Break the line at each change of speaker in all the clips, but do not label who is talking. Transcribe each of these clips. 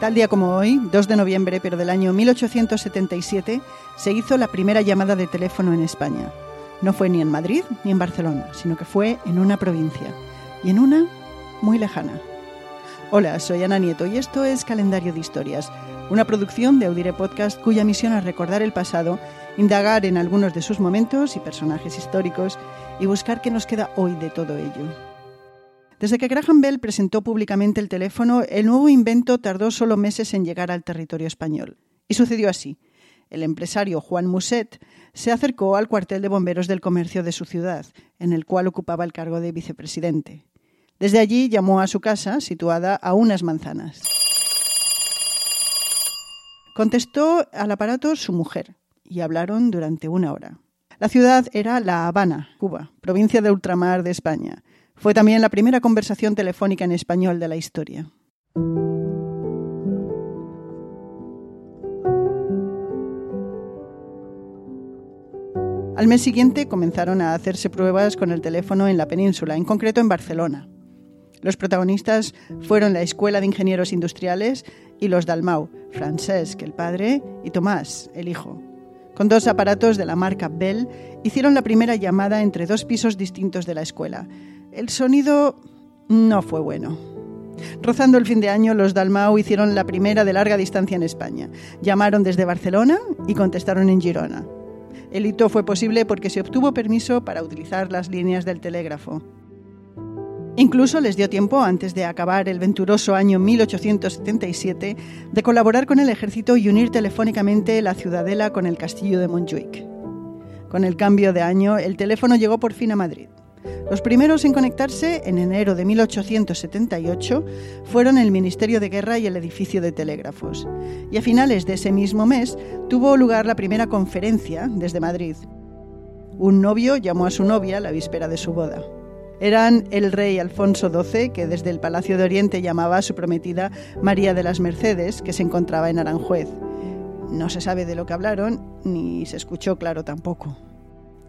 Tal día como hoy, 2 de noviembre, pero del año 1877, se hizo la primera llamada de teléfono en España. No fue ni en Madrid ni en Barcelona, sino que fue en una provincia, y en una muy lejana. Hola, soy Ana Nieto y esto es Calendario de Historias, una producción de Audire Podcast cuya misión es recordar el pasado, indagar en algunos de sus momentos y personajes históricos y buscar qué nos queda hoy de todo ello. Desde que Graham Bell presentó públicamente el teléfono, el nuevo invento tardó solo meses en llegar al territorio español. Y sucedió así. El empresario Juan Muset se acercó al cuartel de bomberos del comercio de su ciudad, en el cual ocupaba el cargo de vicepresidente. Desde allí llamó a su casa, situada a unas manzanas. Contestó al aparato su mujer y hablaron durante una hora. La ciudad era La Habana, Cuba, provincia de ultramar de España, fue también la primera conversación telefónica en español de la historia. Al mes siguiente comenzaron a hacerse pruebas con el teléfono en la península, en concreto en Barcelona. Los protagonistas fueron la Escuela de Ingenieros Industriales y los Dalmau, Francesc, el padre, y Tomás, el hijo. Con dos aparatos de la marca Bell, hicieron la primera llamada entre dos pisos distintos de la escuela, el sonido no fue bueno. Rozando el fin de año, los Dalmau hicieron la primera de larga distancia en España. Llamaron desde Barcelona y contestaron en Girona. El hito fue posible porque se obtuvo permiso para utilizar las líneas del telégrafo. Incluso les dio tiempo, antes de acabar el venturoso año 1877, de colaborar con el ejército y unir telefónicamente la ciudadela con el castillo de Montjuic. Con el cambio de año, el teléfono llegó por fin a Madrid. Los primeros en conectarse, en enero de 1878, fueron el Ministerio de Guerra y el edificio de telégrafos. Y a finales de ese mismo mes tuvo lugar la primera conferencia desde Madrid. Un novio llamó a su novia la víspera de su boda. Eran el rey Alfonso XII, que desde el Palacio de Oriente llamaba a su prometida María de las Mercedes, que se encontraba en Aranjuez. No se sabe de lo que hablaron, ni se escuchó claro tampoco.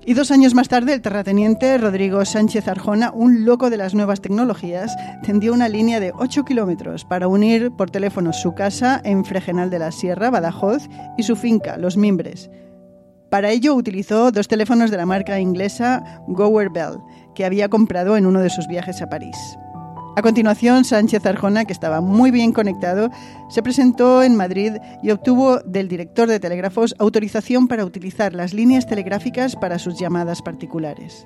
Y dos años más tarde, el terrateniente Rodrigo Sánchez Arjona, un loco de las nuevas tecnologías, tendió una línea de 8 kilómetros para unir por teléfono su casa en Fregenal de la Sierra, Badajoz, y su finca, Los Mimbres. Para ello utilizó dos teléfonos de la marca inglesa Gower Bell, que había comprado en uno de sus viajes a París. A continuación, Sánchez Arjona, que estaba muy bien conectado, se presentó en Madrid y obtuvo del director de telégrafos autorización para utilizar las líneas telegráficas para sus llamadas particulares.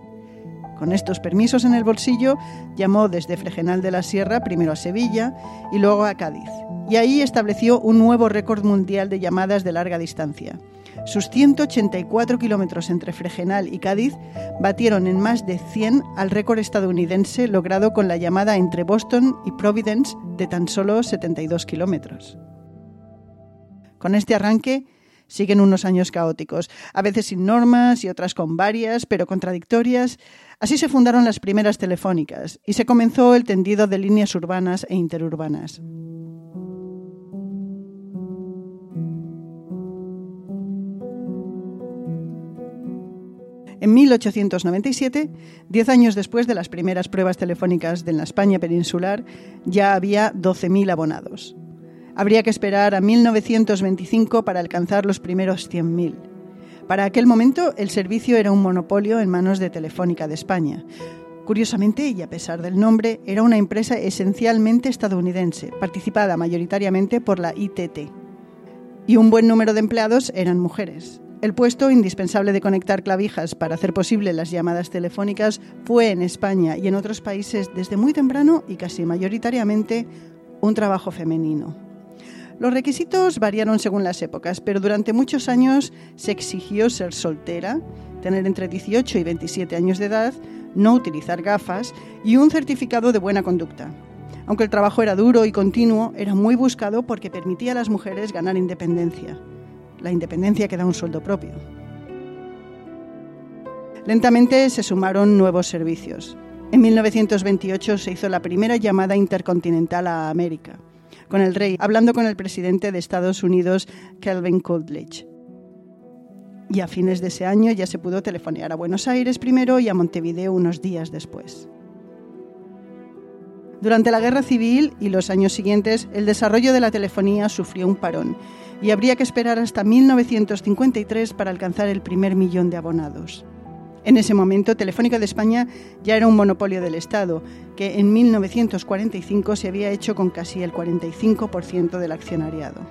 Con estos permisos en el bolsillo, llamó desde Fregenal de la Sierra primero a Sevilla y luego a Cádiz, y ahí estableció un nuevo récord mundial de llamadas de larga distancia. Sus 184 kilómetros entre Fregenal y Cádiz batieron en más de 100 al récord estadounidense logrado con la llamada entre Boston y Providence de tan solo 72 kilómetros. Con este arranque siguen unos años caóticos, a veces sin normas y otras con varias, pero contradictorias. Así se fundaron las primeras telefónicas y se comenzó el tendido de líneas urbanas e interurbanas. En 1897, diez años después de las primeras pruebas telefónicas de la España peninsular, ya había 12.000 abonados. Habría que esperar a 1925 para alcanzar los primeros 100.000. Para aquel momento, el servicio era un monopolio en manos de Telefónica de España. Curiosamente, y a pesar del nombre, era una empresa esencialmente estadounidense, participada mayoritariamente por la ITT. Y un buen número de empleados eran mujeres. El puesto indispensable de conectar clavijas para hacer posible las llamadas telefónicas fue en España y en otros países desde muy temprano y casi mayoritariamente un trabajo femenino. Los requisitos variaron según las épocas, pero durante muchos años se exigió ser soltera, tener entre 18 y 27 años de edad, no utilizar gafas y un certificado de buena conducta. Aunque el trabajo era duro y continuo, era muy buscado porque permitía a las mujeres ganar independencia la independencia que da un sueldo propio. Lentamente se sumaron nuevos servicios. En 1928 se hizo la primera llamada intercontinental a América, con el rey hablando con el presidente de Estados Unidos, Calvin Coolidge. Y a fines de ese año ya se pudo telefonear a Buenos Aires primero y a Montevideo unos días después. Durante la Guerra Civil y los años siguientes, el desarrollo de la telefonía sufrió un parón y habría que esperar hasta 1953 para alcanzar el primer millón de abonados. En ese momento, Telefónica de España ya era un monopolio del Estado, que en 1945 se había hecho con casi el 45% del accionariado.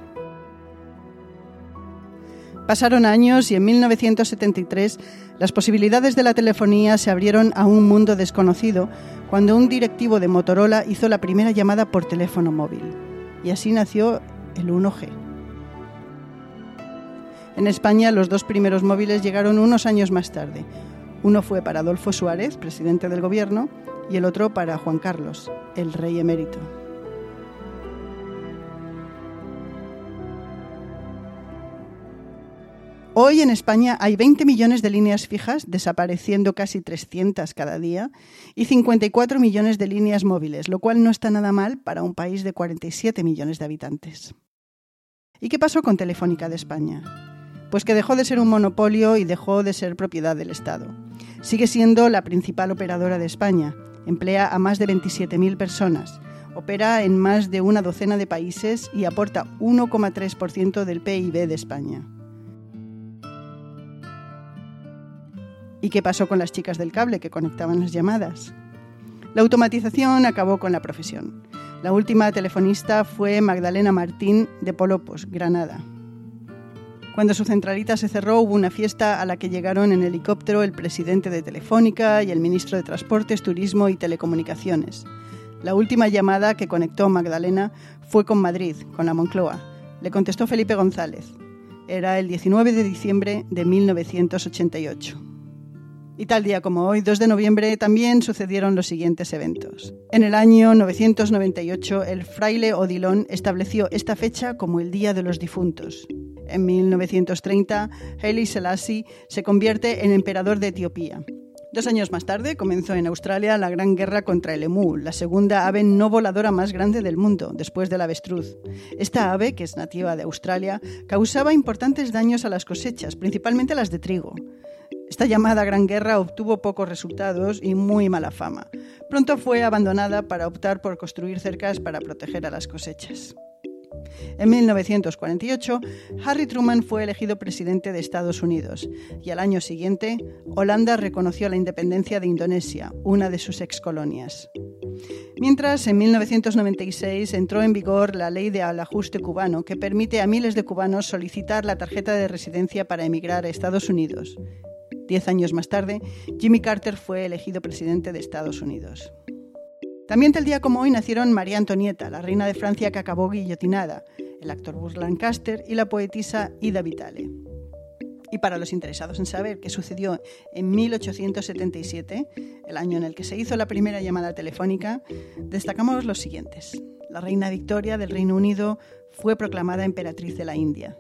Pasaron años y en 1973 las posibilidades de la telefonía se abrieron a un mundo desconocido cuando un directivo de Motorola hizo la primera llamada por teléfono móvil. Y así nació el 1G. En España los dos primeros móviles llegaron unos años más tarde. Uno fue para Adolfo Suárez, presidente del gobierno, y el otro para Juan Carlos, el rey emérito. Hoy en España hay 20 millones de líneas fijas, desapareciendo casi 300 cada día, y 54 millones de líneas móviles, lo cual no está nada mal para un país de 47 millones de habitantes. ¿Y qué pasó con Telefónica de España? Pues que dejó de ser un monopolio y dejó de ser propiedad del Estado. Sigue siendo la principal operadora de España, emplea a más de 27.000 personas, opera en más de una docena de países y aporta 1,3% del PIB de España. ¿Y qué pasó con las chicas del cable que conectaban las llamadas? La automatización acabó con la profesión. La última telefonista fue Magdalena Martín de Polopos, Granada. Cuando su centralita se cerró hubo una fiesta a la que llegaron en helicóptero el presidente de Telefónica y el ministro de Transportes, Turismo y Telecomunicaciones. La última llamada que conectó Magdalena fue con Madrid, con la Moncloa. Le contestó Felipe González. Era el 19 de diciembre de 1988. Y tal día como hoy, 2 de noviembre, también sucedieron los siguientes eventos. En el año 998, el fraile Odilon estableció esta fecha como el Día de los Difuntos. En 1930, Haile Selassie se convierte en emperador de Etiopía. Dos años más tarde comenzó en Australia la Gran Guerra contra el emú, la segunda ave no voladora más grande del mundo, después del avestruz. Esta ave, que es nativa de Australia, causaba importantes daños a las cosechas, principalmente las de trigo. Esta llamada Gran Guerra obtuvo pocos resultados y muy mala fama. Pronto fue abandonada para optar por construir cercas para proteger a las cosechas. En 1948, Harry Truman fue elegido presidente de Estados Unidos y al año siguiente, Holanda reconoció la independencia de Indonesia, una de sus excolonias. Mientras, en 1996 entró en vigor la ley de ajuste cubano que permite a miles de cubanos solicitar la tarjeta de residencia para emigrar a Estados Unidos. Diez años más tarde, Jimmy Carter fue elegido presidente de Estados Unidos. También tal día como hoy nacieron María Antonieta, la reina de Francia que acabó guillotinada, el actor Burt Lancaster y la poetisa Ida Vitale. Y para los interesados en saber qué sucedió en 1877, el año en el que se hizo la primera llamada telefónica, destacamos los siguientes. La reina Victoria del Reino Unido fue proclamada emperatriz de la India.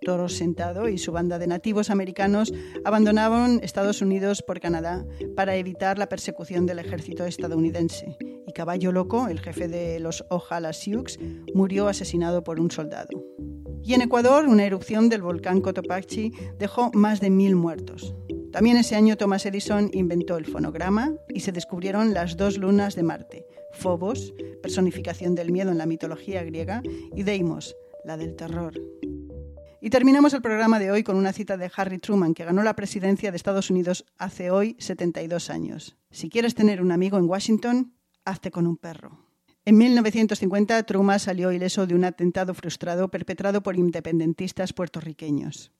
Toro Sentado y su banda de nativos americanos abandonaron Estados Unidos por Canadá para evitar la persecución del ejército estadounidense. Y Caballo Loco, el jefe de los Ojala Sioux, murió asesinado por un soldado. Y en Ecuador, una erupción del volcán Cotopaxi dejó más de mil muertos. También ese año Thomas Edison inventó el fonograma y se descubrieron las dos lunas de Marte, Phobos, personificación del miedo en la mitología griega, y Deimos, la del terror. Y terminamos el programa de hoy con una cita de Harry Truman, que ganó la presidencia de Estados Unidos hace hoy 72 años. Si quieres tener un amigo en Washington, hazte con un perro. En 1950, Truman salió ileso de un atentado frustrado perpetrado por independentistas puertorriqueños.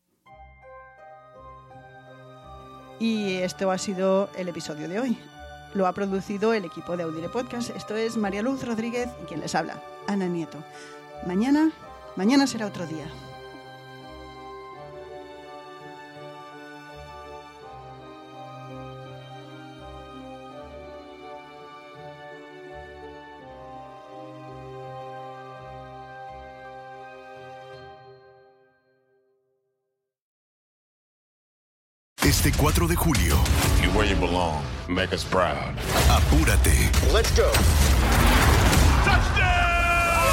Y esto ha sido el episodio de hoy. Lo ha producido el equipo de Audire Podcast. Esto es María Luz Rodríguez y quien les habla, Ana Nieto. Mañana, mañana será otro día.
Este 4 de julio.
You where you belong. Make us proud.
Apúrate.
Let's go.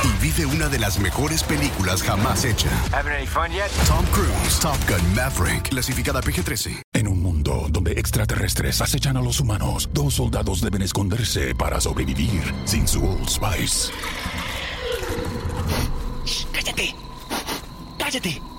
Y vive una de las mejores películas jamás hecha.
Having any fun yet?
Tom Cruise, Top Gun Maverick, clasificada PG-13. En un mundo
mundo donde extraterrestres acechan a los humanos, dos soldados deben esconderse para sobrevivir sin su Old Spice.
¡Cállate! ¡Cállate!